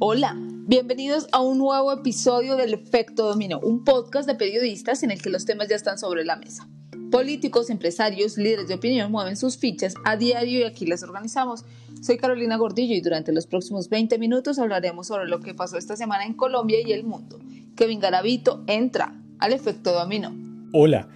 Hola, bienvenidos a un nuevo episodio del Efecto Dominó, un podcast de periodistas en el que los temas ya están sobre la mesa. Políticos, empresarios, líderes de opinión mueven sus fichas a diario y aquí las organizamos. Soy Carolina Gordillo y durante los próximos 20 minutos hablaremos sobre lo que pasó esta semana en Colombia y el mundo. Kevin Garavito entra al Efecto Dominó. Hola.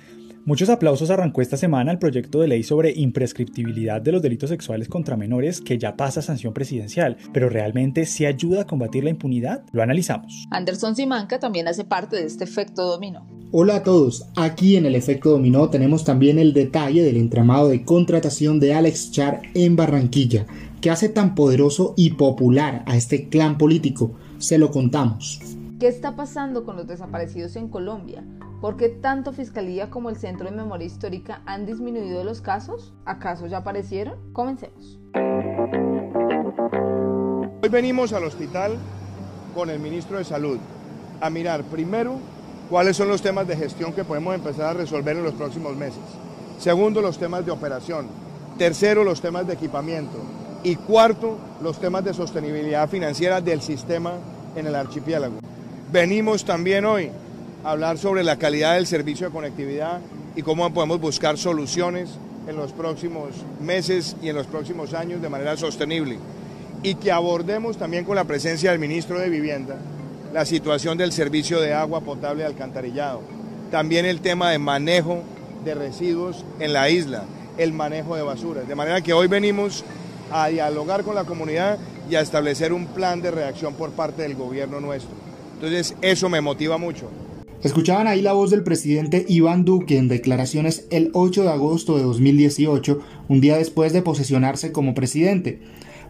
Muchos aplausos arrancó esta semana el proyecto de ley sobre imprescriptibilidad de los delitos sexuales contra menores que ya pasa sanción presidencial, pero realmente se ayuda a combatir la impunidad? Lo analizamos. Anderson Simanca también hace parte de este efecto dominó. Hola a todos, aquí en el efecto dominó tenemos también el detalle del entramado de contratación de Alex Char en Barranquilla, que hace tan poderoso y popular a este clan político. Se lo contamos. ¿Qué está pasando con los desaparecidos en Colombia? ¿Por qué tanto Fiscalía como el Centro de Memoria Histórica han disminuido los casos? ¿Acaso ya aparecieron? Comencemos. Hoy venimos al hospital con el ministro de Salud a mirar primero cuáles son los temas de gestión que podemos empezar a resolver en los próximos meses. Segundo, los temas de operación. Tercero, los temas de equipamiento. Y cuarto, los temas de sostenibilidad financiera del sistema en el archipiélago. Venimos también hoy hablar sobre la calidad del servicio de conectividad y cómo podemos buscar soluciones en los próximos meses y en los próximos años de manera sostenible. Y que abordemos también con la presencia del ministro de Vivienda la situación del servicio de agua potable y alcantarillado. También el tema de manejo de residuos en la isla, el manejo de basuras. De manera que hoy venimos a dialogar con la comunidad y a establecer un plan de reacción por parte del gobierno nuestro. Entonces eso me motiva mucho. Escuchaban ahí la voz del presidente Iván Duque en declaraciones el 8 de agosto de 2018, un día después de posesionarse como presidente.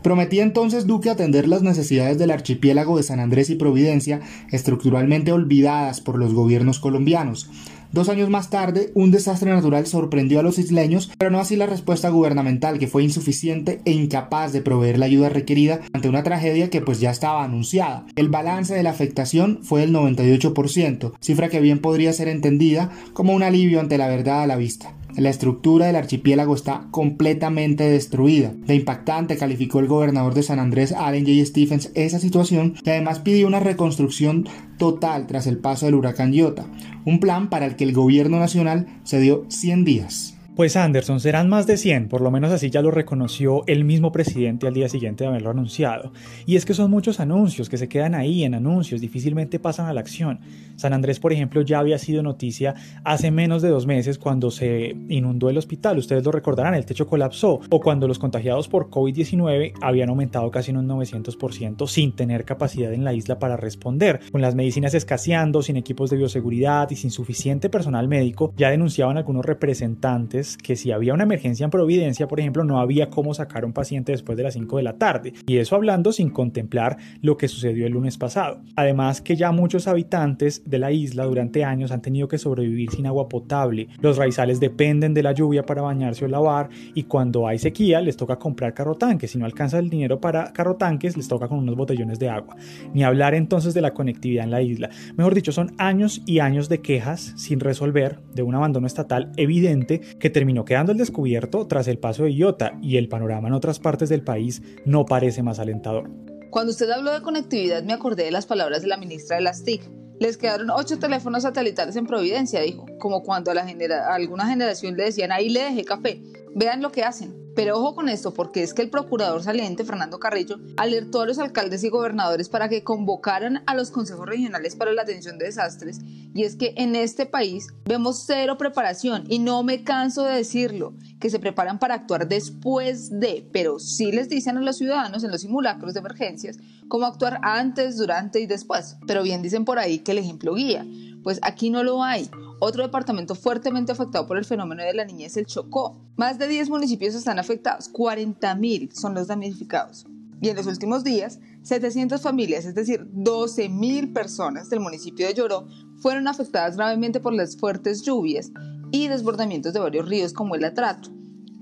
Prometía entonces Duque atender las necesidades del archipiélago de San Andrés y Providencia, estructuralmente olvidadas por los gobiernos colombianos. Dos años más tarde, un desastre natural sorprendió a los isleños, pero no así la respuesta gubernamental, que fue insuficiente e incapaz de proveer la ayuda requerida ante una tragedia que pues ya estaba anunciada. El balance de la afectación fue del 98%, cifra que bien podría ser entendida como un alivio ante la verdad a la vista. La estructura del archipiélago está completamente destruida. De impactante calificó el gobernador de San Andrés, Allen J. Stephens, esa situación y además pidió una reconstrucción total tras el paso del huracán Iota, un plan para el que el gobierno nacional se dio 100 días. Pues Anderson, serán más de 100, por lo menos así ya lo reconoció el mismo presidente al día siguiente de haberlo anunciado. Y es que son muchos anuncios que se quedan ahí en anuncios, difícilmente pasan a la acción. San Andrés, por ejemplo, ya había sido noticia hace menos de dos meses cuando se inundó el hospital, ustedes lo recordarán, el techo colapsó, o cuando los contagiados por COVID-19 habían aumentado casi en un 900% sin tener capacidad en la isla para responder, con las medicinas escaseando, sin equipos de bioseguridad y sin suficiente personal médico, ya denunciaban algunos representantes que si había una emergencia en Providencia, por ejemplo, no había cómo sacar un paciente después de las 5 de la tarde. Y eso hablando sin contemplar lo que sucedió el lunes pasado. Además que ya muchos habitantes de la isla durante años han tenido que sobrevivir sin agua potable. Los raizales dependen de la lluvia para bañarse o lavar y cuando hay sequía les toca comprar carrotanques. Si no alcanza el dinero para carrotanques, les toca con unos botellones de agua. Ni hablar entonces de la conectividad en la isla. Mejor dicho, son años y años de quejas sin resolver de un abandono estatal evidente que terminó quedando al descubierto tras el paso de Iota y el panorama en otras partes del país no parece más alentador. Cuando usted habló de conectividad me acordé de las palabras de la ministra de las TIC. Les quedaron ocho teléfonos satelitales en Providencia, dijo, como cuando a, la a alguna generación le decían ahí le dejé café. Vean lo que hacen. Pero ojo con esto, porque es que el procurador saliente, Fernando Carrillo, alertó a los alcaldes y gobernadores para que convocaran a los consejos regionales para la atención de desastres. Y es que en este país vemos cero preparación, y no me canso de decirlo, que se preparan para actuar después de, pero sí les dicen a los ciudadanos en los simulacros de emergencias cómo actuar antes, durante y después. Pero bien dicen por ahí que el ejemplo guía. Pues aquí no lo hay. Otro departamento fuertemente afectado por el fenómeno de la niñez es el Chocó. Más de 10 municipios están afectados, 40.000 son los damnificados. Y en los últimos días, 700 familias, es decir, 12.000 personas del municipio de Lloró, fueron afectadas gravemente por las fuertes lluvias y desbordamientos de varios ríos como el Atrato.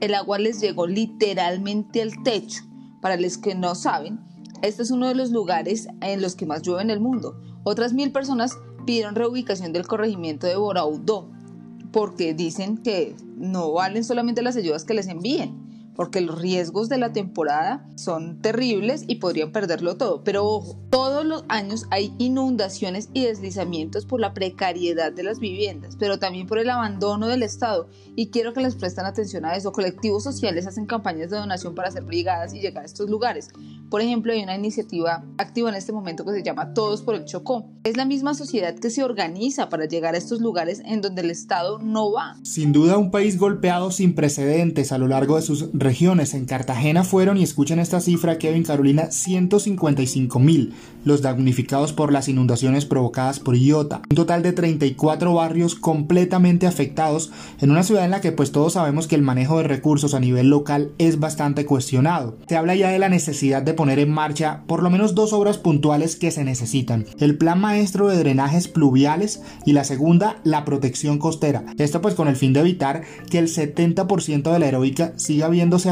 El agua les llegó literalmente al techo. Para los que no saben, este es uno de los lugares en los que más llueve en el mundo. Otras mil personas pidieron reubicación del corregimiento de Boraudó porque dicen que no valen solamente las ayudas que les envíen, porque los riesgos de la temporada son terribles y podrían perderlo todo. Pero ojo, todos los años hay inundaciones y deslizamientos por la precariedad de las viviendas, pero también por el abandono del Estado. Y quiero que les presten atención a eso. Colectivos sociales hacen campañas de donación para hacer brigadas y llegar a estos lugares. Por ejemplo, hay una iniciativa activa en este momento que se llama Todos por el Chocó. Es la misma sociedad que se organiza para llegar a estos lugares en donde el Estado no va. Sin duda un país golpeado sin precedentes a lo largo de sus regiones. En Cartagena fueron, y escuchen esta cifra, Kevin Carolina, 155 mil los damnificados por las inundaciones provocadas por Iota. Un total de 34 barrios completamente afectados en una ciudad en la que pues todos sabemos que el manejo de recursos a nivel local es bastante cuestionado. Se habla ya de la necesidad de poner en marcha por lo menos dos obras puntuales que se necesitan. El plan maestro de drenajes pluviales y la segunda, la protección costera. Esto pues con el fin de evitar que el 70% de la heroica siga viéndose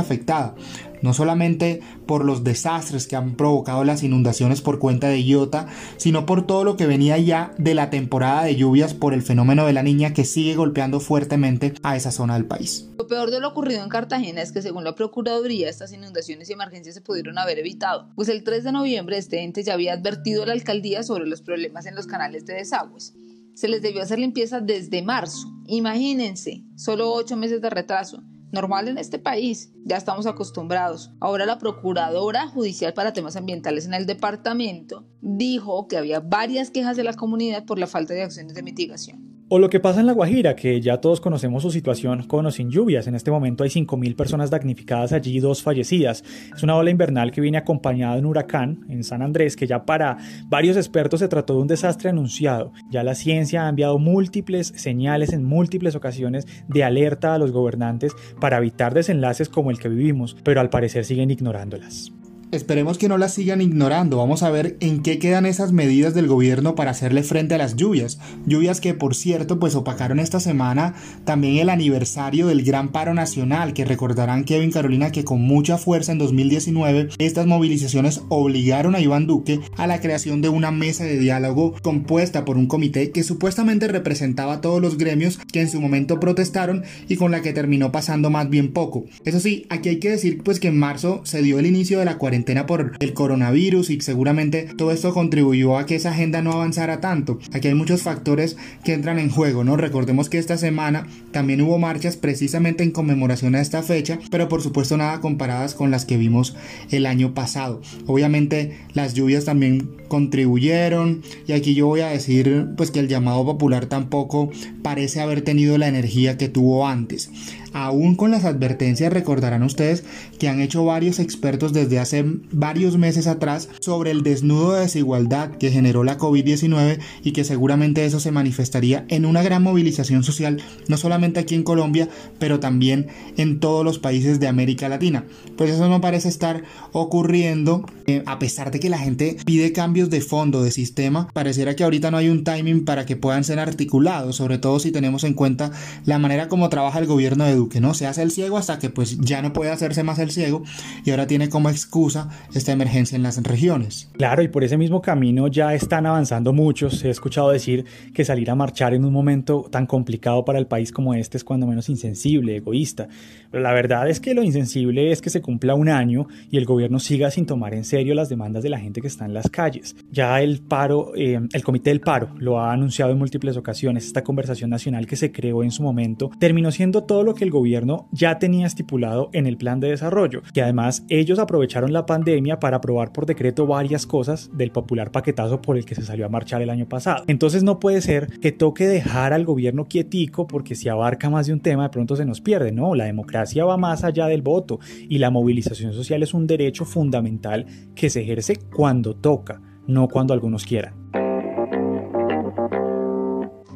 no solamente por los desastres que han provocado las inundaciones por cuenta de Iota, sino por todo lo que venía ya de la temporada de lluvias por el fenómeno de la niña que sigue golpeando fuertemente a esa zona del país. Lo peor de lo ocurrido en Cartagena es que según la Procuraduría estas inundaciones y emergencias se pudieron haber evitado, pues el 3 de noviembre este ente ya había advertido a la alcaldía sobre los problemas en los canales de desagües. Se les debió hacer limpieza desde marzo. Imagínense, solo ocho meses de retraso normal en este país, ya estamos acostumbrados. Ahora la Procuradora Judicial para Temas Ambientales en el departamento dijo que había varias quejas de la comunidad por la falta de acciones de mitigación. O lo que pasa en La Guajira, que ya todos conocemos su situación con o sin lluvias. En este momento hay 5.000 personas damnificadas allí dos fallecidas. Es una ola invernal que viene acompañada de un huracán en San Andrés, que ya para varios expertos se trató de un desastre anunciado. Ya la ciencia ha enviado múltiples señales en múltiples ocasiones de alerta a los gobernantes para evitar desenlaces como el que vivimos, pero al parecer siguen ignorándolas. Esperemos que no las sigan ignorando. Vamos a ver en qué quedan esas medidas del gobierno para hacerle frente a las lluvias. Lluvias que, por cierto, pues opacaron esta semana también el aniversario del Gran Paro Nacional, que recordarán Kevin Carolina que con mucha fuerza en 2019 estas movilizaciones obligaron a Iván Duque a la creación de una mesa de diálogo compuesta por un comité que supuestamente representaba a todos los gremios que en su momento protestaron y con la que terminó pasando más bien poco. Eso sí, aquí hay que decir pues que en marzo se dio el inicio de la cuarentena por el coronavirus y seguramente todo esto contribuyó a que esa agenda no avanzara tanto. Aquí hay muchos factores que entran en juego, ¿no? Recordemos que esta semana también hubo marchas precisamente en conmemoración a esta fecha, pero por supuesto nada comparadas con las que vimos el año pasado. Obviamente las lluvias también contribuyeron y aquí yo voy a decir pues que el llamado popular tampoco parece haber tenido la energía que tuvo antes. Aún con las advertencias recordarán ustedes que han hecho varios expertos desde hace varios meses atrás sobre el desnudo de desigualdad que generó la COVID-19 y que seguramente eso se manifestaría en una gran movilización social, no solamente aquí en Colombia, pero también en todos los países de América Latina. Pues eso no parece estar ocurriendo, eh, a pesar de que la gente pide cambios de fondo, de sistema, pareciera que ahorita no hay un timing para que puedan ser articulados, sobre todo si tenemos en cuenta la manera como trabaja el gobierno de Duque, ¿no? Se hace el ciego hasta que pues ya no puede hacerse más el ciego y ahora tiene como excusa esta emergencia en las regiones. Claro, y por ese mismo camino ya están avanzando muchos. He escuchado decir que salir a marchar en un momento tan complicado para el país como este es cuando menos insensible, egoísta. Pero la verdad es que lo insensible es que se cumpla un año y el gobierno siga sin tomar en serio las demandas de la gente que está en las calles. Ya el paro, eh, el comité del paro lo ha anunciado en múltiples ocasiones. Esta conversación nacional que se creó en su momento terminó siendo todo lo que el gobierno ya tenía estipulado en el plan de desarrollo, que además ellos aprovecharon la pandemia para aprobar por decreto varias cosas del popular paquetazo por el que se salió a marchar el año pasado. Entonces no puede ser que toque dejar al gobierno quietico porque si abarca más de un tema de pronto se nos pierde, no, la democracia va más allá del voto y la movilización social es un derecho fundamental que se ejerce cuando toca, no cuando algunos quieran.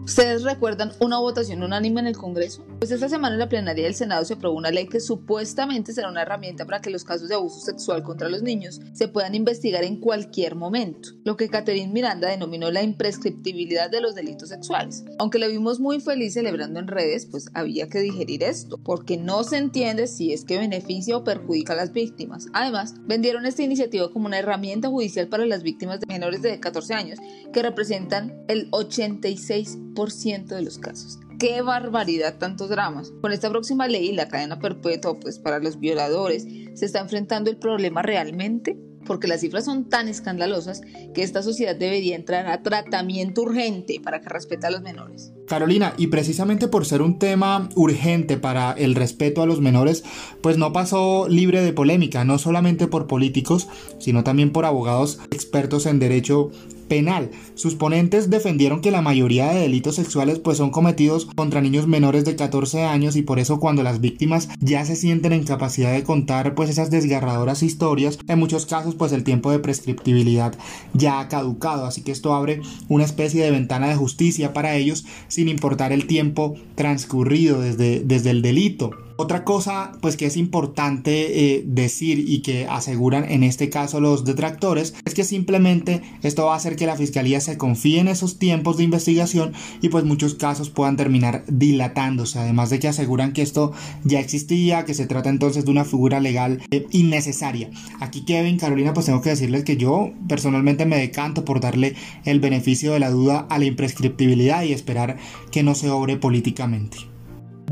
¿Ustedes recuerdan una votación unánime en el Congreso? Pues esta semana en la plenaria del Senado se aprobó una ley que supuestamente será una herramienta para que los casos de abuso sexual contra los niños se puedan investigar en cualquier momento, lo que Catherine Miranda denominó la imprescriptibilidad de los delitos sexuales. Aunque la vimos muy feliz celebrando en redes, pues había que digerir esto, porque no se entiende si es que beneficia o perjudica a las víctimas. Además, vendieron esta iniciativa como una herramienta judicial para las víctimas de menores de 14 años, que representan el 86% de los casos. qué barbaridad tantos dramas. Con esta próxima ley, la cadena perpetua, pues para los violadores, se está enfrentando el problema realmente porque las cifras son tan escandalosas que esta sociedad debería entrar a tratamiento urgente para que respete a los menores. Carolina, y precisamente por ser un tema urgente para el respeto a los menores, pues no pasó libre de polémica, no solamente por políticos, sino también por abogados expertos en derecho penal. Sus ponentes defendieron que la mayoría de delitos sexuales pues son cometidos contra niños menores de 14 años y por eso cuando las víctimas ya se sienten en capacidad de contar pues esas desgarradoras historias, en muchos casos pues el tiempo de prescriptibilidad ya ha caducado, así que esto abre una especie de ventana de justicia para ellos sin importar el tiempo transcurrido desde, desde el delito. Otra cosa pues que es importante eh, decir y que aseguran en este caso los detractores es que simplemente esto va a hacer que la fiscalía se confíe en esos tiempos de investigación y pues muchos casos puedan terminar dilatándose. Además de que aseguran que esto ya existía que se trata entonces de una figura legal eh, innecesaria. Aquí Kevin Carolina pues tengo que decirles que yo personalmente me decanto por darle el beneficio de la duda a la imprescriptibilidad y esperar que no se obre políticamente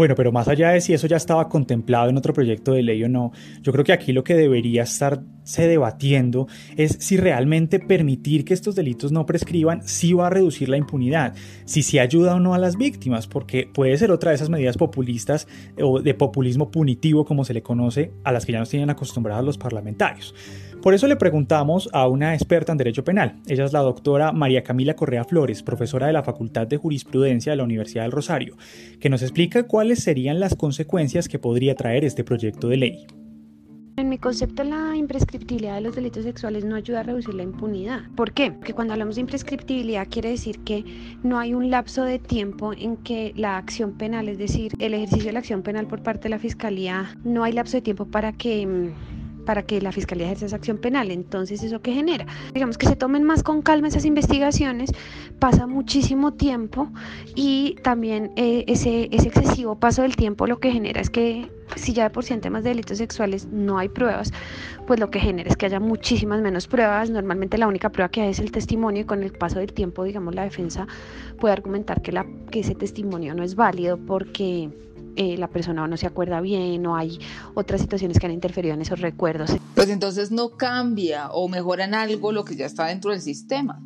bueno, pero más allá de si eso ya estaba contemplado en otro proyecto de ley o no, yo creo que aquí lo que debería estarse debatiendo es si realmente permitir que estos delitos no prescriban sí va a reducir la impunidad, si se ayuda o no a las víctimas, porque puede ser otra de esas medidas populistas o de populismo punitivo como se le conoce a las que ya nos tienen acostumbrados los parlamentarios. Por eso le preguntamos a una experta en Derecho Penal. Ella es la doctora María Camila Correa Flores, profesora de la Facultad de Jurisprudencia de la Universidad del Rosario, que nos explica cuáles serían las consecuencias que podría traer este proyecto de ley. En mi concepto, la imprescriptibilidad de los delitos sexuales no ayuda a reducir la impunidad. ¿Por qué? Porque cuando hablamos de imprescriptibilidad quiere decir que no hay un lapso de tiempo en que la acción penal, es decir, el ejercicio de la acción penal por parte de la Fiscalía, no hay lapso de tiempo para que mm, para que la Fiscalía ejerza esa acción penal. Entonces, ¿eso qué genera? Digamos que se tomen más con calma esas investigaciones, pasa muchísimo tiempo y también eh, ese, ese excesivo paso del tiempo lo que genera es que si ya de por sí en temas de delitos sexuales no hay pruebas, pues lo que genera es que haya muchísimas menos pruebas. Normalmente la única prueba que hay es el testimonio y con el paso del tiempo, digamos, la defensa puede argumentar que, la, que ese testimonio no es válido porque eh, la persona no se acuerda bien o hay otras situaciones que han interferido en esos recuerdos. Pues entonces no cambia o mejora en algo lo que ya está dentro del sistema.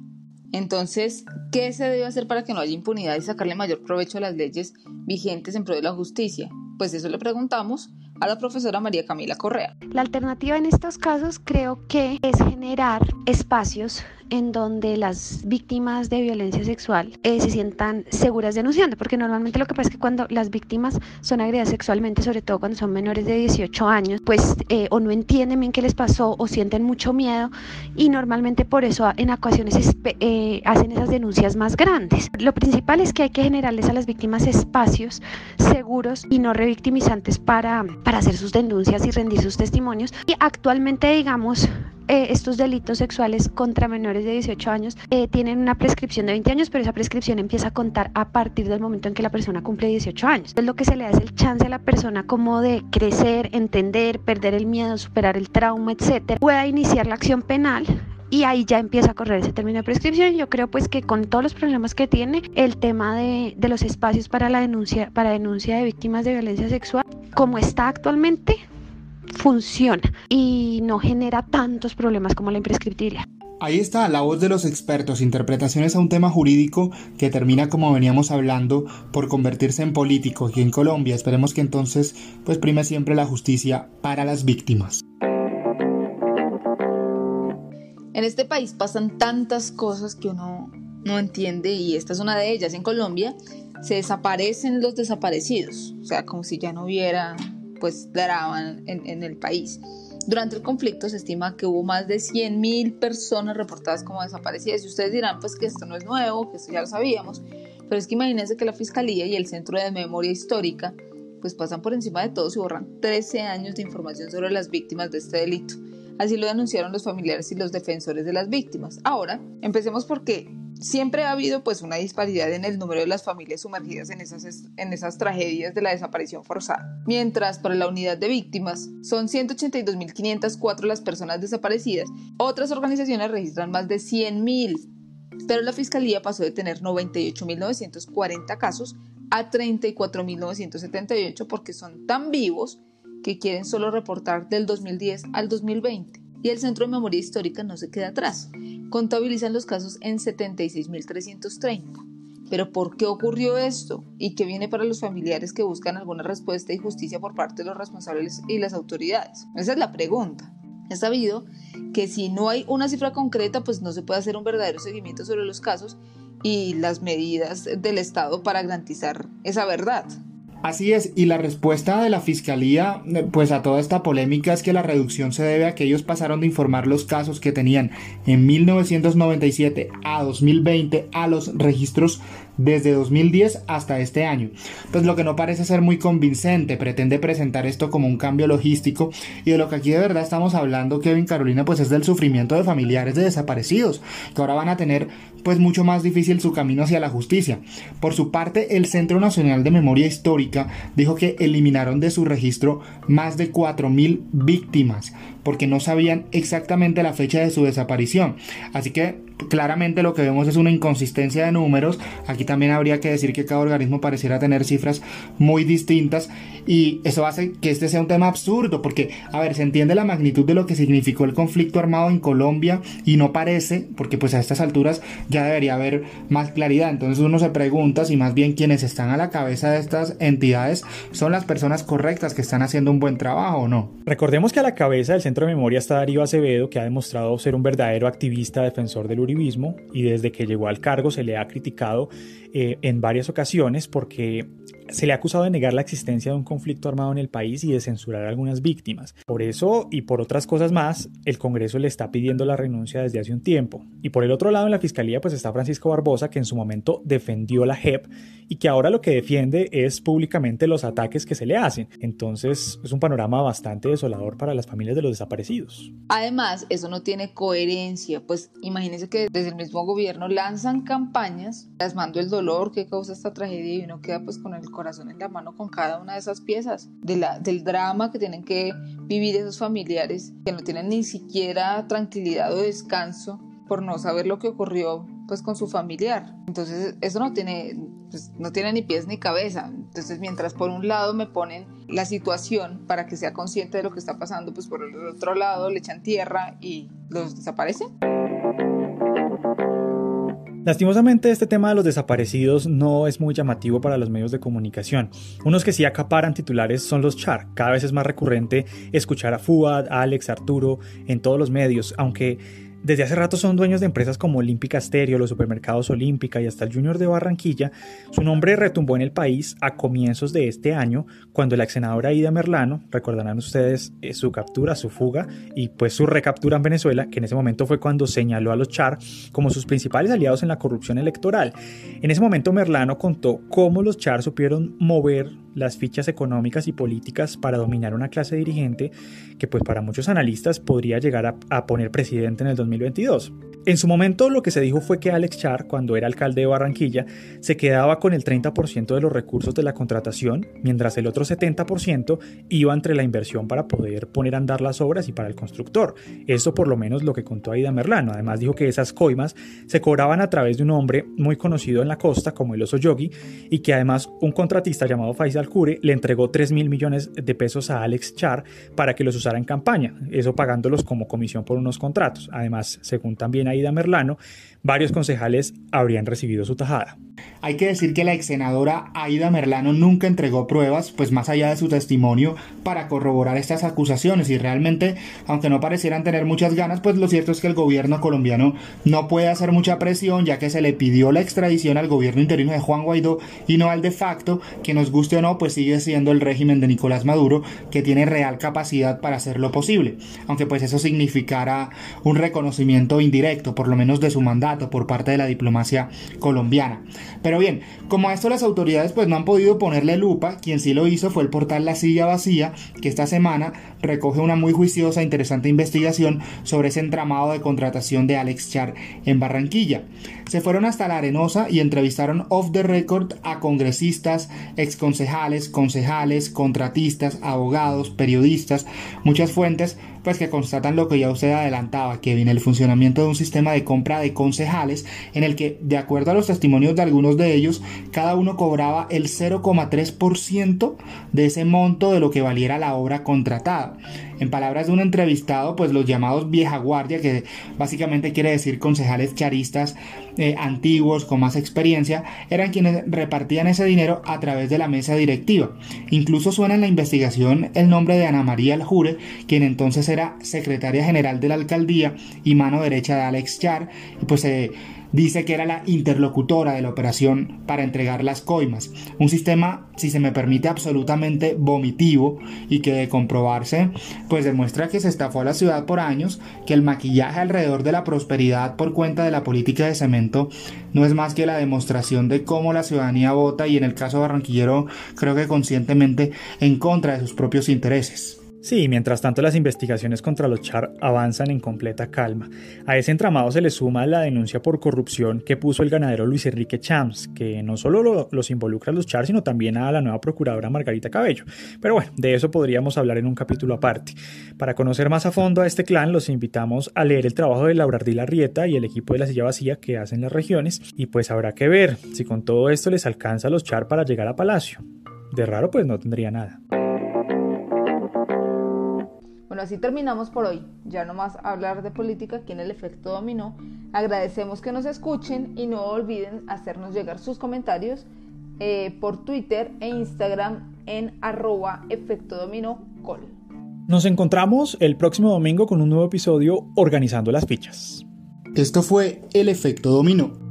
Entonces, ¿qué se debe hacer para que no haya impunidad y sacarle mayor provecho a las leyes vigentes en pro de la justicia? Pues eso le preguntamos a la profesora María Camila Correa. La alternativa en estos casos creo que es generar espacios en donde las víctimas de violencia sexual eh, se sientan seguras denunciando, porque normalmente lo que pasa es que cuando las víctimas son agredidas sexualmente, sobre todo cuando son menores de 18 años, pues eh, o no entienden bien qué les pasó o sienten mucho miedo y normalmente por eso en ocasiones eh, hacen esas denuncias más grandes. Lo principal es que hay que generarles a las víctimas espacios seguros y no revictimizantes para, para hacer sus denuncias y rendir sus testimonios. Y actualmente, digamos, eh, estos delitos sexuales contra menores de 18 años eh, tienen una prescripción de 20 años, pero esa prescripción empieza a contar a partir del momento en que la persona cumple 18 años. Es lo que se le es el chance a la persona como de crecer, entender, perder el miedo, superar el trauma, etcétera. Pueda iniciar la acción penal y ahí ya empieza a correr ese término de prescripción. Yo creo pues que con todos los problemas que tiene el tema de, de, los espacios para la denuncia, para denuncia de víctimas de violencia sexual, como está actualmente, funciona y no genera tantos problemas como la imprescriptibilidad. Ahí está la voz de los expertos, interpretaciones a un tema jurídico que termina como veníamos hablando por convertirse en político y en Colombia. Esperemos que entonces pues prime siempre la justicia para las víctimas. En este país pasan tantas cosas que uno no entiende y esta es una de ellas. En Colombia se desaparecen los desaparecidos, o sea, como si ya no hubiera pues daraban en, el país. Durante el conflicto se estima que hubo más de 100.000 personas reportadas como desaparecidas. Y ustedes dirán, pues que esto no es nuevo, que esto ya lo sabíamos. Pero es que imagínense que la Fiscalía y el Centro de Memoria Histórica pues pasan por encima de todo y borran 13 años de información sobre las víctimas de este delito. Así lo denunciaron los familiares y los defensores de las víctimas. Ahora, empecemos porque siempre ha habido pues una disparidad en el número de las familias sumergidas en esas, en esas tragedias de la desaparición forzada. Mientras para la unidad de víctimas son 182.504 las personas desaparecidas, otras organizaciones registran más de 100.000 pero la Fiscalía pasó de tener 98.940 casos a 34.978 porque son tan vivos que quieren solo reportar del 2010 al 2020. Y el Centro de Memoria Histórica no se queda atrás. Contabilizan los casos en 76.330. Pero ¿por qué ocurrió esto? ¿Y qué viene para los familiares que buscan alguna respuesta y justicia por parte de los responsables y las autoridades? Esa es la pregunta. Es sabido que si no hay una cifra concreta, pues no se puede hacer un verdadero seguimiento sobre los casos y las medidas del Estado para garantizar esa verdad. Así es, y la respuesta de la Fiscalía pues a toda esta polémica es que la reducción se debe a que ellos pasaron de informar los casos que tenían en 1997 a 2020 a los registros desde 2010 hasta este año. Pues lo que no parece ser muy convincente, pretende presentar esto como un cambio logístico y de lo que aquí de verdad estamos hablando, Kevin Carolina, pues es del sufrimiento de familiares de desaparecidos, que ahora van a tener pues mucho más difícil su camino hacia la justicia. Por su parte, el Centro Nacional de Memoria Histórica dijo que eliminaron de su registro más de 4.000 víctimas porque no sabían exactamente la fecha de su desaparición. Así que claramente lo que vemos es una inconsistencia de números. Aquí también habría que decir que cada organismo pareciera tener cifras muy distintas y eso hace que este sea un tema absurdo porque, a ver, se entiende la magnitud de lo que significó el conflicto armado en Colombia y no parece, porque pues a estas alturas ya debería haber más claridad. Entonces uno se pregunta si más bien quienes están a la cabeza de estas entidades son las personas correctas que están haciendo un buen trabajo o no. Recordemos que a la cabeza del Centro de Memoria está Darío Acevedo, que ha demostrado ser un verdadero activista defensor del uribismo y desde que llegó al cargo se le ha criticado eh, en varias ocasiones porque se le ha acusado de negar la existencia de un conflicto armado en el país y de censurar a algunas víctimas. Por eso y por otras cosas más, el Congreso le está pidiendo la renuncia desde hace un tiempo. Y por el otro lado, en la Fiscalía, pues está Francisco Barbosa, que en su momento defendió la JEP y que ahora lo que defiende es públicamente los ataques que se le hacen. Entonces, es un panorama bastante desolador para las familias de los desaparecidos. Además, eso no tiene coherencia, pues imagínense que desde el mismo gobierno lanzan campañas plasmando el dolor que causa esta tragedia y uno queda pues con el corazón en la mano con cada una de esas piezas, de la, del drama que tienen que vivir esos familiares que no tienen ni siquiera tranquilidad o descanso por no saber lo que ocurrió pues con su familiar. Entonces eso no tiene, pues, no tiene ni pies ni cabeza. Entonces mientras por un lado me ponen la situación para que sea consciente de lo que está pasando, pues por el otro lado le echan tierra y los desaparecen. Lastimosamente este tema de los desaparecidos no es muy llamativo para los medios de comunicación. Unos que sí acaparan titulares son los char. Cada vez es más recurrente escuchar a Fuad, Alex, Arturo en todos los medios, aunque desde hace rato son dueños de empresas como Olímpica Stereo, los supermercados Olímpica y hasta el Junior de Barranquilla. Su nombre retumbó en el país a comienzos de este año, cuando la ex senadora Ida Merlano, recordarán ustedes eh, su captura, su fuga y pues su recaptura en Venezuela, que en ese momento fue cuando señaló a los Char como sus principales aliados en la corrupción electoral. En ese momento Merlano contó cómo los Char supieron mover las fichas económicas y políticas para dominar una clase dirigente que pues para muchos analistas podría llegar a, a poner presidente en el 2022. En su momento lo que se dijo fue que Alex Char, cuando era alcalde de Barranquilla, se quedaba con el 30% de los recursos de la contratación, mientras el otro 70% iba entre la inversión para poder poner a andar las obras y para el constructor. Eso por lo menos lo que contó Aida Merlano. Además dijo que esas coimas se cobraban a través de un hombre muy conocido en la costa como el oso Yogi y que además un contratista llamado Faisal Cure le entregó 3 mil millones de pesos a Alex Char para que los usara en campaña, eso pagándolos como comisión por unos contratos. Además, según también Aida Merlano, varios concejales habrían recibido su tajada. Hay que decir que la ex senadora Aida Merlano nunca entregó pruebas, pues más allá de su testimonio, para corroborar estas acusaciones y realmente, aunque no parecieran tener muchas ganas, pues lo cierto es que el gobierno colombiano no puede hacer mucha presión ya que se le pidió la extradición al gobierno interino de Juan Guaidó y no al de facto, que nos guste o no, pues sigue siendo el régimen de Nicolás Maduro que tiene real capacidad para hacerlo posible, aunque pues eso significara un reconocimiento indirecto, por lo menos de su mandato por parte de la diplomacia colombiana. Pero bien, como a esto las autoridades pues no han podido ponerle lupa, quien sí lo hizo fue el portal La Silla Vacía, que esta semana recoge una muy juiciosa e interesante investigación sobre ese entramado de contratación de Alex Char en Barranquilla. Se fueron hasta la Arenosa y entrevistaron off the record a congresistas, concejales, contratistas, abogados, periodistas, muchas fuentes pues que constatan lo que ya usted adelantaba, que viene el funcionamiento de un sistema de compra de concejales en el que, de acuerdo a los testimonios de algunos de ellos, cada uno cobraba el 0,3% de ese monto de lo que valiera la obra contratada. En palabras de un entrevistado, pues los llamados vieja guardia, que básicamente quiere decir concejales charistas eh, antiguos con más experiencia, eran quienes repartían ese dinero a través de la mesa directiva. Incluso suena en la investigación el nombre de Ana María Aljure, quien entonces era secretaria general de la alcaldía y mano derecha de Alex Char, y pues se dice que era la interlocutora de la operación para entregar las coimas. Un sistema, si se me permite, absolutamente vomitivo y que de comprobarse, pues demuestra que se estafó a la ciudad por años, que el maquillaje alrededor de la prosperidad por cuenta de la política de cemento no es más que la demostración de cómo la ciudadanía vota y en el caso barranquillero creo que conscientemente en contra de sus propios intereses. Sí, mientras tanto las investigaciones contra los Char avanzan en completa calma. A ese entramado se le suma la denuncia por corrupción que puso el ganadero Luis Enrique Chams, que no solo los involucra a los Char, sino también a la nueva procuradora Margarita Cabello. Pero bueno, de eso podríamos hablar en un capítulo aparte. Para conocer más a fondo a este clan, los invitamos a leer el trabajo de Laura Ardila Rieta y el equipo de la silla vacía que hacen las regiones, y pues habrá que ver si con todo esto les alcanza a los Char para llegar a Palacio. De raro pues no tendría nada. Bueno, así terminamos por hoy. Ya no más hablar de política aquí en el efecto dominó. Agradecemos que nos escuchen y no olviden hacernos llegar sus comentarios eh, por Twitter e Instagram en arroba efecto dominó col. Nos encontramos el próximo domingo con un nuevo episodio organizando las fichas. Esto fue El efecto dominó